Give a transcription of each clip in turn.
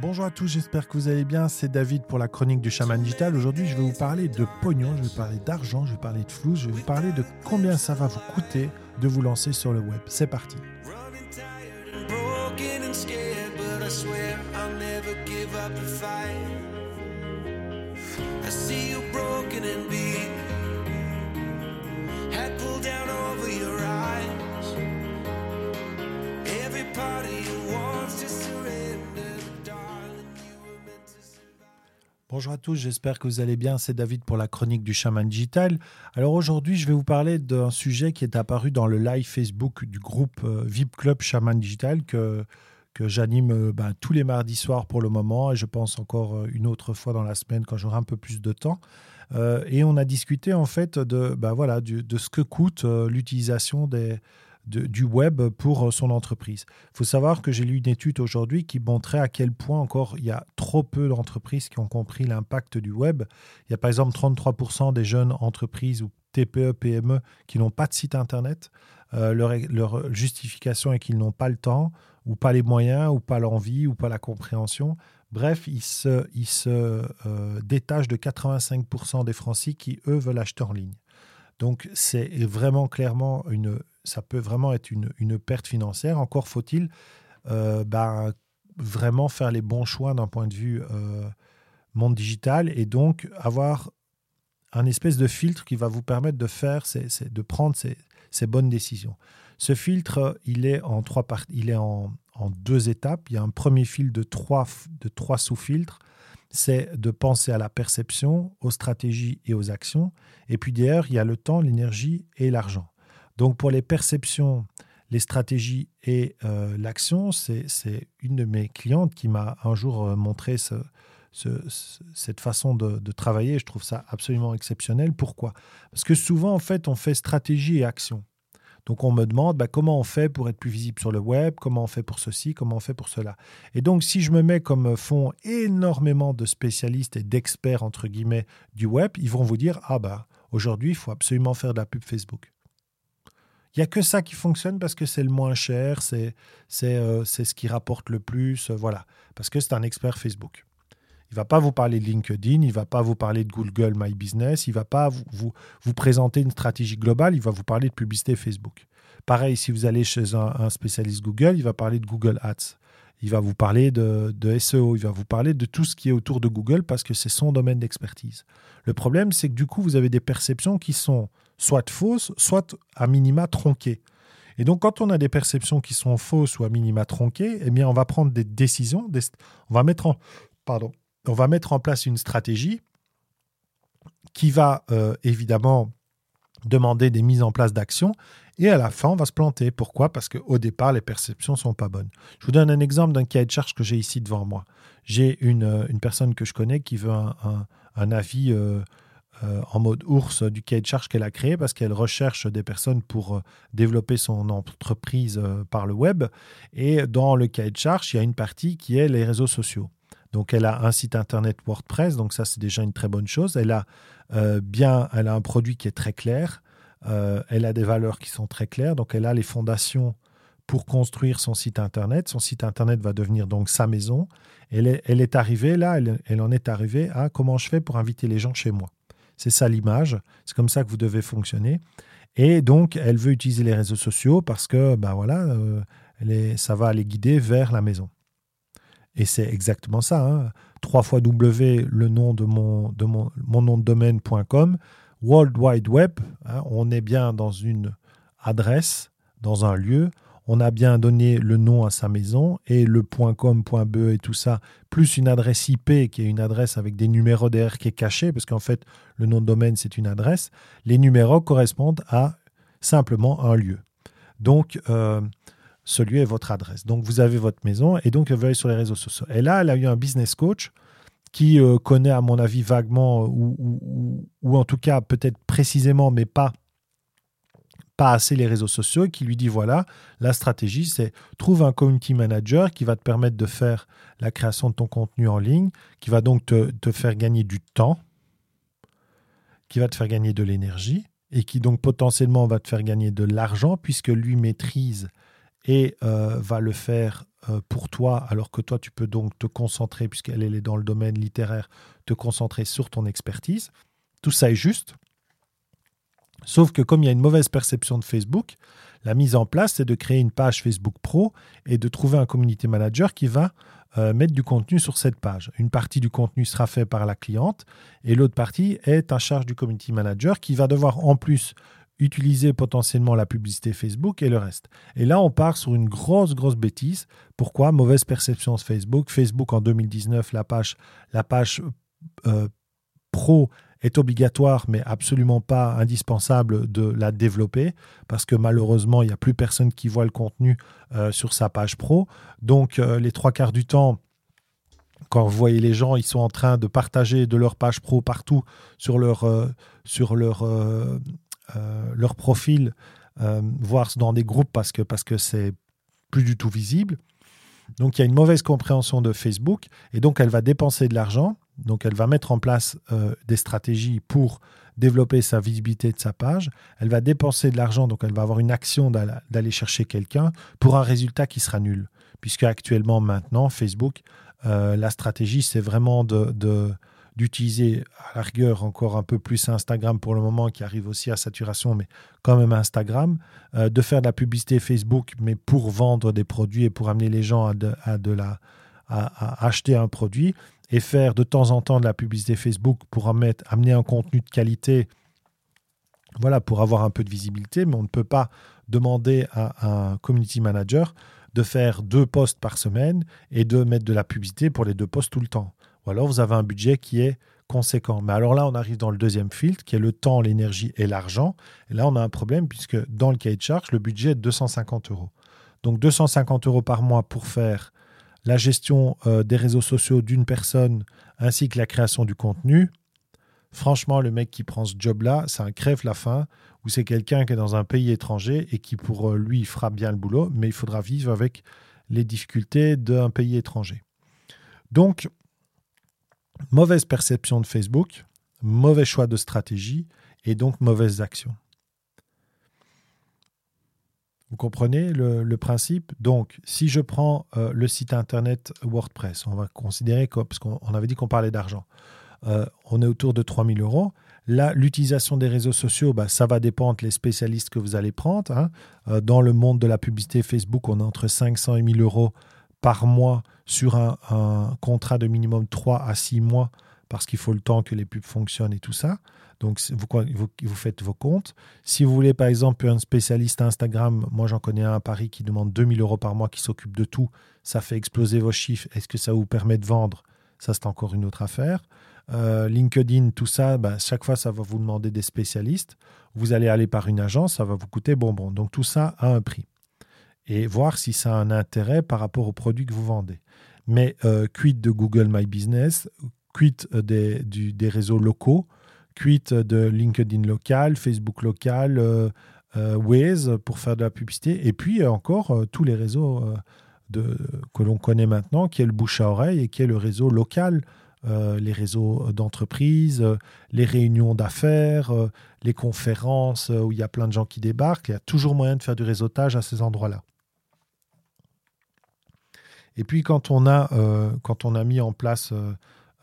Bonjour à tous, j'espère que vous allez bien. C'est David pour la chronique du chaman digital. Aujourd'hui, je vais vous parler de pognon, je vais parler d'argent, je vais parler de flou, je vais vous parler de combien ça va vous coûter de vous lancer sur le web. C'est parti. Bonjour à tous, j'espère que vous allez bien. C'est David pour la chronique du chaman digital. Alors aujourd'hui, je vais vous parler d'un sujet qui est apparu dans le live Facebook du groupe euh, VIP Club Chaman Digital que, que j'anime euh, ben, tous les mardis soirs pour le moment et je pense encore euh, une autre fois dans la semaine quand j'aurai un peu plus de temps. Et on a discuté en fait de, ben, voilà, de ce que coûte l'utilisation des, du web pour euh, son entreprise. Il faut savoir que j'ai lu une étude aujourd'hui qui montrait à quel point encore il y a trop peu d'entreprises qui ont compris l'impact du web. Il y a par exemple 33% des jeunes entreprises ou TPE, PME qui n'ont pas de site internet. Euh, leur, justification est qu'ils n'ont pas le temps ou pas les moyens ou pas l'envie ou pas la compréhension. Bref, ils se, ils se euh, détachent de 85% des Français qui, eux, veulent acheter en ligne. Donc, c'est vraiment clairement une, ça peut vraiment être une, une perte financière. Encore faut-il euh, ben, vraiment faire les bons choix d'un point de vue euh, monde digital et donc avoir un espèce de filtre qui va vous permettre de faire, de prendre ces, bonnes décisions. Ce filtre, il est en trois parties, il est en, deux étapes. Il y a un premier filtre de trois, de trois sous-filtres. C'est de penser à la perception, aux stratégies et aux actions. Et puis d'ailleurs, il y a le temps, l'énergie et l'argent. Donc pour les perceptions, les stratégies et euh, l'action, c'est une de mes clientes qui m'a un jour euh, montré ce, ce- ce- cette façon de, de travailler. Je trouve ça absolument exceptionnel. Pourquoi? Parce que souvent, en fait, on fait stratégie et action. Donc on me demande bah, comment on fait pour être plus visible sur le web, comment on fait pour ceci, comment on fait pour cela? Et donc si je me mets comme font énormément de spécialistes et d'experts entre guillemets du web, ils vont vous dire ah bah aujourd'hui il faut absolument faire de la pub Facebook. Il n'y a que ça qui fonctionne parce que c'est le moins cher, c'est euh, ce qui rapporte le plus, euh, voilà, parce que c'est un expert Facebook. Il va pas vous parler de LinkedIn, il va pas vous parler de Google My Business, il va pas vous, présenter une stratégie globale, il va vous parler de publicité Facebook. Pareil, si vous allez chez un, un spécialiste Google, il va parler de Google Ads. Il va vous parler de, de SEO, il va vous parler de tout ce qui est autour de Google parce que c'est son domaine d'expertise. Le problème, c'est que du coup, vous avez des perceptions qui sont soit fausses, soit à minima tronquées. Et donc, quand on a des perceptions qui sont fausses ou à minima tronquées, eh bien, on va prendre des décisions, on va mettre en, pardon, on va mettre en place une stratégie qui va euh, évidemment demander des mises en place d'actions et à la fin, on va se planter. Pourquoi? Parce qu'au départ, les perceptions sont pas bonnes. Je vous donne un exemple d'un cahier de charge que j'ai ici devant moi. J'ai une, euh, une personne que je connais qui veut un, un- un avis euh, euh, en mode ours du cahier de charge qu'elle a créé parce qu'elle recherche des personnes pour euh, développer son entreprise euh, par le web. Et dans le cahier de charge, il y a une partie qui est les réseaux sociaux. Donc, elle a un site internet WordPress, donc ça, c'est déjà une très bonne chose. Elle a bien, elle a un produit qui est très clair. Elle a des valeurs qui sont très claires. Donc, elle a les fondations pour construire son site internet. Son site internet va devenir donc sa maison. Elle est, arrivée là, elle en est arrivée à comment je fais pour inviter les gens chez moi. C'est ça l'image. C'est comme ça que vous devez fonctionner. Et donc, elle veut utiliser les réseaux sociaux parce que, ben voilà, euh, ça va les guider vers la maison. Et c'est exactement ça. Hein. 3 fois W, le nom de mon, de mon, mon nom de domaine.com, World Wide Web. hein, on est bien dans une adresse, dans un lieu. On a bien donné le nom à sa maison et le .com, .be et tout ça, plus une adresse IP qui est une adresse avec des numéros derrière qui est cachée, parce qu'en fait, le nom de domaine, c'est une adresse. Les numéros correspondent à simplement un lieu. Donc, euh, ce lieu est votre adresse. Donc, vous avez votre maison et donc, vous allez sur les réseaux sociaux. Et là, elle a eu un business coach qui euh, connaît, à mon avis, vaguement, ou- ou en tout cas peut-être précisément, mais pas, pas assez les réseaux sociaux, qui lui dit, voilà, la stratégie, c'est trouve un community manager qui va te permettre de faire la création de ton contenu en ligne, qui va donc te, te faire gagner du temps, qui va te faire gagner de l'énergie, et qui donc potentiellement va te faire gagner de l'argent, puisque lui maîtrise et euh, va le faire euh, pour toi, alors que toi, tu peux donc te concentrer, puisqu'elle est dans le domaine littéraire, te concentrer sur ton expertise. Tout ça est juste. Sauf que comme il y a une mauvaise perception de Facebook, la mise en place, c'est de créer une page Facebook Pro et de trouver un community manager qui va euh, mettre du contenu sur cette page. Une partie du contenu sera fait par la cliente et l'autre partie est à charge du community manager qui va devoir en plus utiliser potentiellement la publicité Facebook et le reste. Et là, on part sur une grosse, grosse bêtise. Pourquoi? Mauvaise perception de Facebook. Facebook en 2019, la page, la euh, pro est obligatoire, mais absolument pas indispensable de la développer, parce que malheureusement, il n'y a plus personne qui voit le contenu euh, sur sa page pro. Donc, euh, les trois quarts du temps, quand vous voyez les gens, ils sont en train de partager de leur page pro partout sur leur, sur leur euh, leur profil, euh, voire dans des groupes parce que parce que c'est plus du tout visible. Donc il y a une mauvaise compréhension de Facebook et donc elle va dépenser de l'argent. Donc elle va mettre en place euh, des stratégies pour développer sa visibilité de sa page. Elle va dépenser de l'argent, donc elle va avoir une action d'aller chercher quelqu'un pour un résultat qui sera nul. Puisque actuellement, maintenant, Facebook, la stratégie, c'est vraiment d'utiliser à la encore un peu plus Instagram pour le moment, qui arrive aussi à saturation, mais quand même Instagram, euh, de faire de la publicité Facebook, mais pour vendre des produits et pour amener les gens à, de, à, acheter un produit, et faire de temps en temps de la publicité Facebook pour amener un contenu de qualité, voilà, pour avoir un peu de visibilité, mais on ne peut pas demander à un community manager de faire deux posts par semaine et de mettre de la publicité pour les deux posts tout le temps ou alors vous avez un budget qui est conséquent. Mais alors là, on arrive dans le deuxième filtre, qui est le temps, l'énergie et l'argent. Et là, on a un problème, puisque dans le cahier de charge, le budget est de 250 euros. Donc 250 euros par mois pour faire la gestion euh, des réseaux sociaux d'une personne, ainsi que la création du contenu. Franchement, le mec qui prend ce job-là, c'est un crève la faim, ou c'est quelqu'un qui est dans un pays étranger et qui, pour euh, lui, fera bien le boulot, mais il faudra vivre avec les difficultés d'un pays étranger. Donc, mauvaise perception de Facebook, mauvais choix de stratégie et donc mauvaises actions. Vous comprenez le, principe? Donc, si je prends euh, le site internet WordPress, on va considérer, que, parce qu'on avait dit qu'on parlait d'argent, euh, on est autour de 3000 euros. Là, l'utilisation des réseaux sociaux, bah, ça va dépendre les spécialistes que vous allez prendre. Hein. Euh, dans le monde de la publicité Facebook, on est entre 500 et 1000 euros par mois sur un, contrat de minimum 3 à 6 mois parce qu'il faut le temps que les pubs fonctionnent et tout ça. Donc, vous, faites vos comptes. Si vous voulez, par exemple, un spécialiste Instagram, moi j'en connais un à Paris qui demande 2000 euros par mois, qui s'occupe de tout, ça fait exploser vos chiffres. Est-ce que ça vous permet de vendre? Ça, c'est encore une autre affaire. Euh, LinkedIn, tout ça, bah, chaque fois, ça va vous demander des spécialistes. Vous allez aller par une agence, ça va vous coûter bonbon. Donc, tout ça a un prix et voir si ça a un intérêt par rapport aux produits que vous vendez. Mais euh, quid de Google My Business, quid euh, des, des réseaux locaux, quid de LinkedIn local, Facebook local, euh, Waze pour faire de la publicité, et puis encore tous les réseaux de, que l'on connaît maintenant, qui est le bouche à oreille et qui est le réseau local. les réseaux d'entreprise, les réunions d'affaires, les conférences où il y a plein de gens qui débarquent. Il y a toujours moyen de faire du réseautage à ces endroits-là. Et puis quand on a, euh, quand on a mis en place, euh,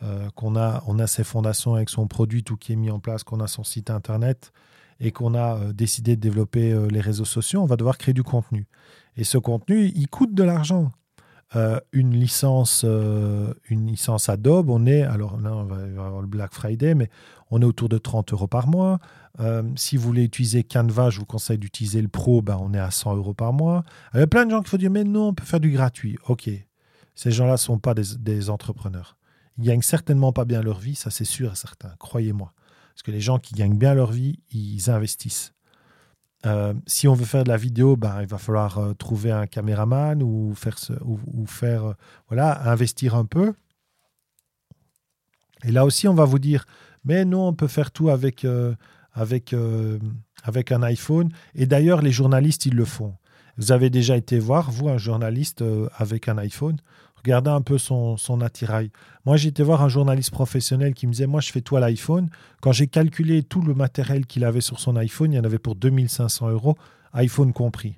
euh, qu'on a, on a ses fondations avec son produit, tout qui est mis en place, qu'on a son site internet et qu'on a décidé de développer les réseaux sociaux, on va devoir créer du contenu. Et ce contenu, il coûte de l'argent. une licence, une licence Adobe, on est, alors là on va avoir le Black Friday, mais on est autour de 30 euros par mois. si vous voulez utiliser Canva, je vous conseille d'utiliser le Pro, ben on est à 100 euros par mois. Il y a plein de gens qui vont dire, mais non, on peut faire du gratuit. Ok, ces gens-là ne sont pas des, entrepreneurs. Ils gagnent certainement pas bien leur vie, ça c'est sûr et certain, croyez-moi. Parce que les gens qui gagnent bien leur vie, ils investissent. Euh, si on veut faire de la vidéo, ben, il va falloir euh, trouver un caméraman ou faire, euh, voilà, investir un peu. Et là aussi, on va vous dire, mais non, on peut faire tout avec, avec, avec un iPhone. Et d'ailleurs, les journalistes, ils le font. Vous avez déjà été voir, vous, un journaliste avec un iPhone? Regardez un peu son, attirail. Moi, été voir un journaliste professionnel qui me disait Moi, je fais à l'iPhone. Quand j'ai calculé tout le matériel qu'il avait sur son iPhone, il y en avait pour 2500 euros, iPhone compris.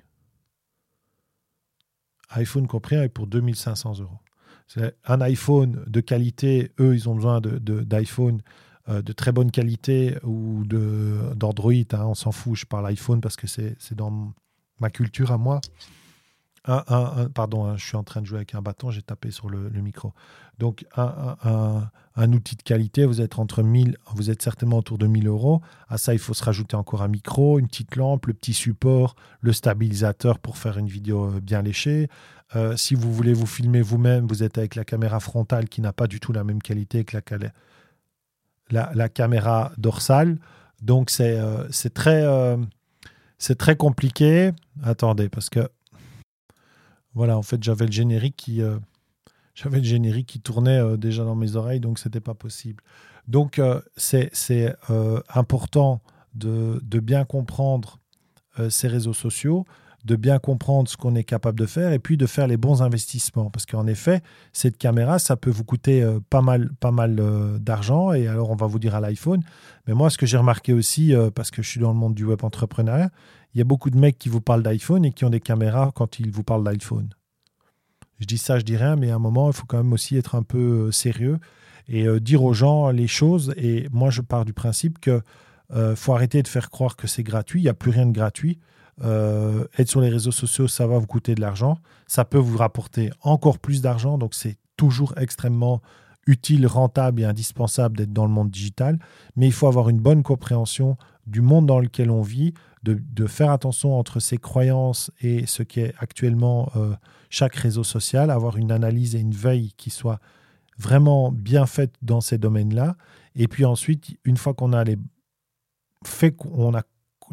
iPhone compris, est pour 2500 euros. C'est un iPhone de qualité, eux, ils ont besoin d'iPhone de, de, de, très bonne qualité ou d'Android, hein, on s'en fout, je parle iPhone parce que c'est dans ma culture à moi un, pardon, hein, je suis en train de jouer avec un bâton, j'ai tapé sur le, micro. Donc, un, outil de qualité, vous êtes entre 1000, vous êtes certainement autour de 1000 euros. À ça, il faut se rajouter encore un micro, une petite lampe, le petit support, le stabilisateur pour faire une vidéo euh, bien léchée. Euh, si vous voulez vous filmer vous-même, vous êtes avec la caméra frontale qui n'a pas du tout la même qualité que la, caméra dorsale. Donc, c'est euh, très, c'est très compliqué. Attendez, parce que voilà, en fait, j'avais le générique qui, euh, j'avais le générique qui tournait euh, déjà dans mes oreilles, donc c'était pas possible. Donc, euh, c'est important de, de, bien comprendre ces réseaux sociaux, de bien comprendre ce qu'on est capable de faire et puis de faire les bons investissements. Parce qu'en effet, cette caméra, ça peut vous coûter pas mal, pas mal d'argent. Et alors, on va vous dire à l'iPhone. Mais moi, ce que j'ai remarqué aussi, parce que je suis dans le monde du web entrepreneuriat, il y a beaucoup de mecs qui vous parlent d'iPhone et qui ont des caméras quand ils vous parlent d'iPhone. Je dis ça, je dis rien, mais à un moment, il faut quand même aussi être un peu euh, sérieux et euh, dire aux gens les choses. Et moi, je pars du principe que euh, faut arrêter de faire croire que c'est gratuit. Il n'y a plus rien de gratuit. être sur les réseaux sociaux, ça va vous coûter de l'argent. Ça peut vous rapporter encore plus d'argent. Donc, c'est toujours extrêmement utile, rentable et indispensable d'être dans le monde digital. Mais il faut avoir une bonne compréhension du monde dans lequel on vit, de, faire attention entre ses croyances et ce qui est actuellement euh, chaque réseau social, avoir une analyse et une veille qui soit vraiment bien faite dans ces domaines-là. Et puis ensuite, une fois qu'on a les faits, qu'on a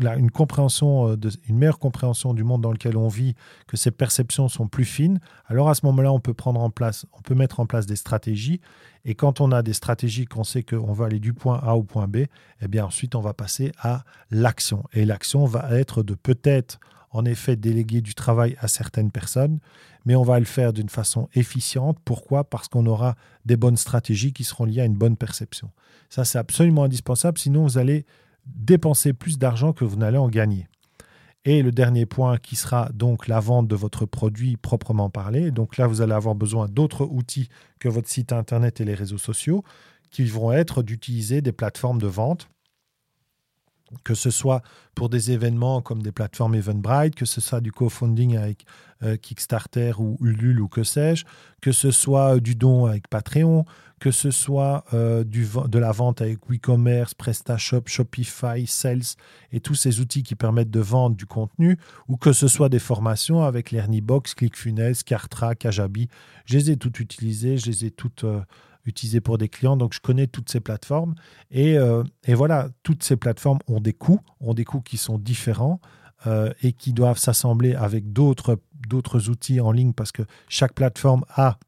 euh, une meilleure compréhension du monde dans lequel on vit, que ces perceptions sont plus fines, alors à ce moment-là, on peut prendre en place, on peut mettre en place des stratégies. Et quand on a des stratégies, qu'on sait qu'on va aller du point A au point B, eh bien ensuite, on va passer à l'action. Et l'action va être de peut-être, en effet, déléguer du travail à certaines personnes, mais on va le faire d'une façon efficiente. Pourquoi? Parce qu'on aura des bonnes stratégies qui seront liées à une bonne perception. Ça, c'est absolument indispensable, sinon vous allez dépenser plus d'argent que vous n'allez en gagner. Et le dernier point qui sera donc la vente de votre produit proprement parlé. Donc là, vous allez avoir besoin d'autres outils que votre site internet et les réseaux sociaux qui vont être d'utiliser des plateformes de vente que ce soit pour des événements comme des plateformes Eventbrite, que ce soit du co-funding avec euh, Kickstarter ou Ulule ou que sais-je, que ce soit du don avec Patreon, que ce soit euh, de la vente avec WeCommerce, PrestaShop, Shopify, Sales et tous ces outils qui permettent de vendre du contenu, ou que ce soit des formations avec l'Ernibox, ClickFunnels, Cartra, Kajabi. Je les ai toutes utilisées, je les ai toutes euh, utilisées pour des clients, donc je connais toutes ces plateformes. Et, euh, et voilà, toutes ces plateformes ont des coûts, ont des coûts qui sont différents. et qui doivent s'assembler avec d'autres outils en ligne parce que chaque plateforme a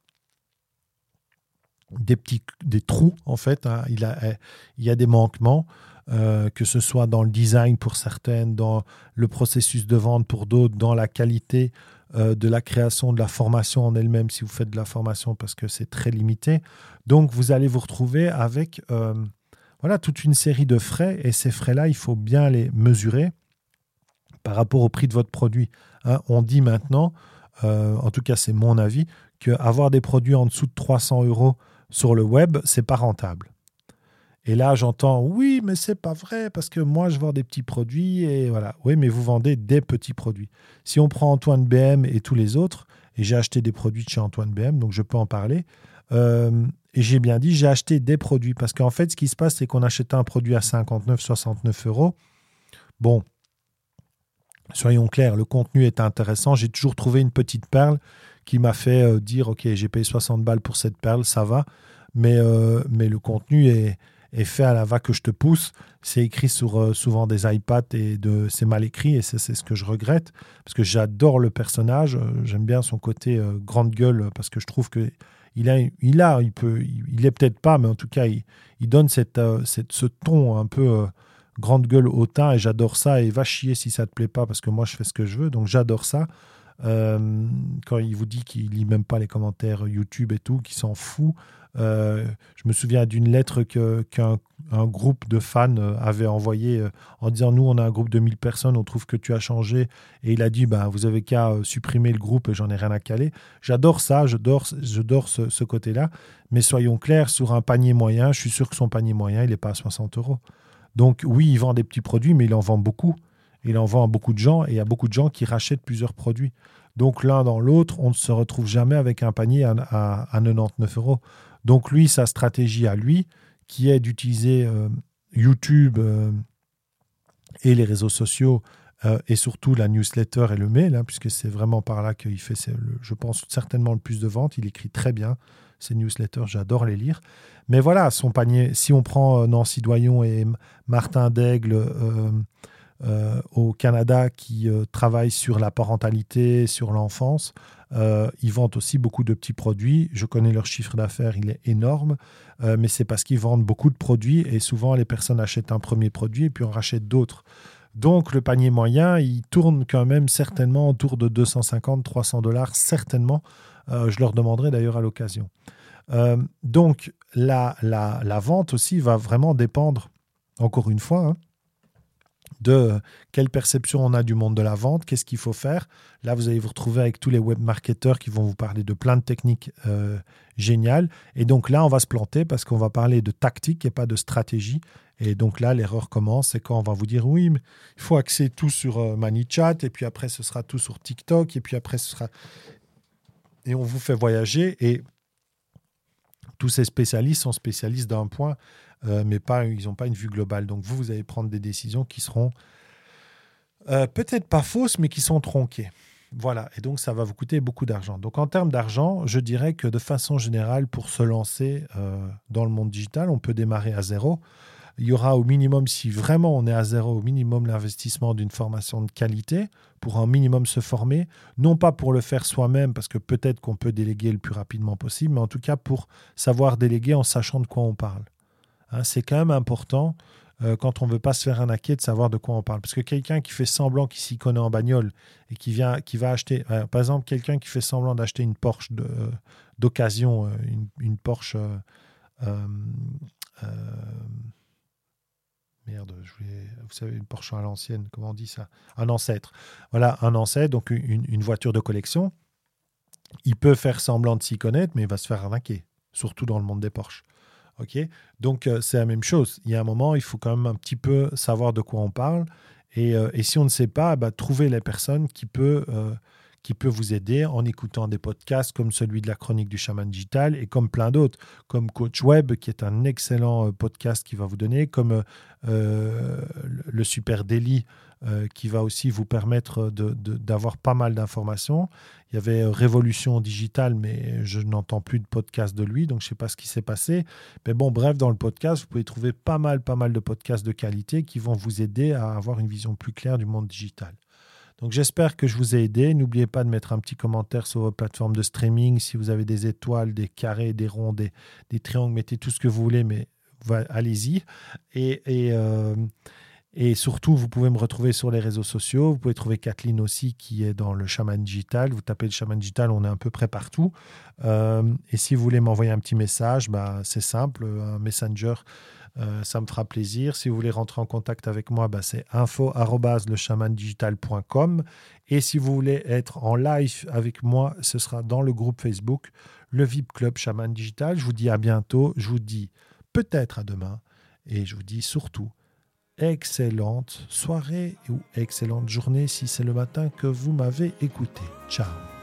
des petits des trous en fait. Hein. Il y a des manquements, euh, que ce soit dans le design pour certaines, dans le processus de vente pour d'autres, dans la qualité euh, de la création de la formation en elle-même si vous faites de la formation parce que c'est très limité. Donc vous allez vous retrouver avec euh, voilà toute une série de frais et ces frais-là, il faut bien les mesurer par rapport au prix de votre produit. Hein. on dit maintenant, en tout cas c'est mon avis, qu'avoir des produits en dessous de 300 euros sur le web, c'est pas rentable. Et là, j'entends oui, mais c'est pas vrai parce que moi, je vends des petits produits et voilà. Oui, mais vous vendez des petits produits. Si on prend Antoine BM et tous les autres, et j'ai acheté des produits de chez Antoine BM, donc je peux en parler. Euh, et j'ai bien dit, j'ai acheté des produits parce qu'en fait, ce qui se passe, c'est qu'on achète un produit à 59, 69 euros. Bon, soyons clairs, le contenu est intéressant. J'ai toujours trouvé une petite perle qui m'a fait euh, dire ok j'ai payé 60 balles pour cette perle ça va mais, euh, mais le contenu est, est, fait à la va que je te pousse c'est écrit sur euh, souvent des iPads et de c'est mal écrit et c'est ce que je regrette parce que j'adore le personnage j'aime bien son côté grande gueule parce que je trouve que il a, il a, il peut, il est peut-être pas, mais en tout cas, il, donne cette, cette, ce ton un peu grande gueule hautain et j'adore ça. Et va chier si ça te plaît pas parce que moi je fais ce que je veux, donc j'adore ça. euh, quand il vous dit qu'il lit même pas les commentaires YouTube et tout, qu'il s'en fout. Euh, je me souviens d'une lettre qu'un un groupe de fans euh, avait envoyée euh, en disant Nous, on a un groupe de 1000 personnes, on trouve que tu as changé. Et il a dit bah, Vous avez qu'à supprimer le groupe, j'en ai rien à caler. J'adore ça, j'adore ce, ce côté-là. Mais soyons clairs, sur un panier moyen, je suis sûr que son panier moyen, il n'est pas à 60 euros. Donc, oui, il vend des petits produits, mais il en vend beaucoup. Il en vend à beaucoup de gens et il y a beaucoup de gens qui rachètent plusieurs produits. Donc, l'un dans l'autre, on ne se retrouve jamais avec un panier à 99 euros. Donc, lui, sa stratégie à lui, qui est d'utiliser euh, YouTube euh, et les réseaux sociaux euh, et surtout la newsletter et le mail, hein, puisque c'est vraiment par là qu'il fait, je pense, certainement le plus de ventes. Il écrit très bien ces newsletters, j'adore les lire. Mais voilà, son panier, si on prend Nancy Doyon et Martin Daigle au Canada qui travaillent sur la parentalité, sur l'enfance, euh, ils vendent aussi beaucoup de petits produits. Je connais leur chiffre d'affaires, il est énorme, euh, mais c'est parce qu'ils vendent beaucoup de produits et souvent les personnes achètent un premier produit et puis on rachète d'autres. Donc le panier moyen, il tourne quand même certainement autour de 250-300 dollars, certainement. Euh, je leur demanderai d'ailleurs à l'occasion. Donc la, la, la vente aussi va vraiment dépendre, encore une fois, hein, de quelle perception on a du monde de la vente, qu'est-ce qu'il faut faire. Là, vous allez vous retrouver avec tous les web marketeurs qui vont vous parler de plein de techniques euh, géniales. Et donc là, on va se planter parce qu'on va parler de tactique et pas de stratégie. Et donc là, l'erreur commence, c'est quand on va vous dire oui, mais il faut axer tout sur euh, ManyChat, et puis après, ce sera tout sur TikTok, et puis après, ce sera. Et on vous fait voyager, et tous ces spécialistes sont spécialistes d'un point, euh, mais ils n'ont pas une vue globale. Donc vous, vous allez prendre des décisions qui seront euh, peut-être pas fausses, mais qui sont tronquées. Voilà, et donc ça va vous coûter beaucoup d'argent. Donc en termes d'argent, je dirais que de façon générale, pour se lancer euh, dans le monde digital, on peut démarrer à zéro. Il y aura au minimum, si vraiment on est à zéro, au minimum l'investissement d'une formation de qualité pour un minimum se former, non pas pour le faire soi-même, parce que peut-être qu'on peut déléguer le plus rapidement possible, mais en tout cas pour savoir déléguer en sachant de quoi on parle. Hein, c'est quand même important euh, quand on ne veut pas se faire arnaquer de savoir de quoi on parle. Parce que quelqu'un qui fait semblant qu'il s'y connaît en bagnole et qui, vient, qui va acheter, euh, par exemple, quelqu'un qui fait semblant d'acheter une Porsche euh, d'occasion, une Porsche. Vous savez, une Porsche à l'ancienne, comment on dit ça? Un ancêtre. Voilà, un ancêtre, donc une, voiture de collection. Il peut faire semblant de s'y connaître, mais il va se faire arnaquer, surtout dans le monde des Porsche. Ok, donc euh, c'est la même chose. Il y a un moment, il faut quand même un petit peu savoir de quoi on parle. Et, euh, si on ne sait pas, bah, trouver les personnes qui peuvent euh, qui peut vous aider en écoutant des podcasts comme celui de la chronique du chaman digital et comme plein d'autres, comme Coach Web, qui est un excellent euh, podcast qui va vous donner, comme euh, le Super Daily, euh, qui va aussi vous permettre d'avoir pas mal d'informations. Il y avait euh, Révolution Digitale, mais je n'entends plus de podcast de lui, donc je ne sais pas ce qui s'est passé. Mais bon, bref, dans le podcast, vous pouvez trouver pas mal, pas mal de podcasts de qualité qui vont vous aider à avoir une vision plus claire du monde digital. Donc j'espère que je vous ai aidé. N'oubliez pas de mettre un petit commentaire sur vos plateformes de streaming. Si vous avez des étoiles, des carrés, des ronds, des, triangles, mettez tout ce que vous voulez, mais allez-y. Et, et, euh, et surtout, vous pouvez me retrouver sur les réseaux sociaux. Vous pouvez trouver Kathleen aussi, qui est dans le Chaman Digital. Vous tapez le Chaman Digital, on est à peu près partout. Euh, et si vous voulez m'envoyer un petit message, bah, c'est simple, un messenger. euh, ça me fera plaisir. Si vous voulez rentrer en contact avec moi, bah, c'est info@lechamandigital.com. Et si vous voulez être en live avec moi, ce sera dans le groupe Facebook, le VIP Club Chaman Digital. Je vous dis à bientôt. Je vous dis peut-être à demain. Et je vous dis surtout excellente soirée ou excellente journée si c'est le matin que vous m'avez écouté. Ciao.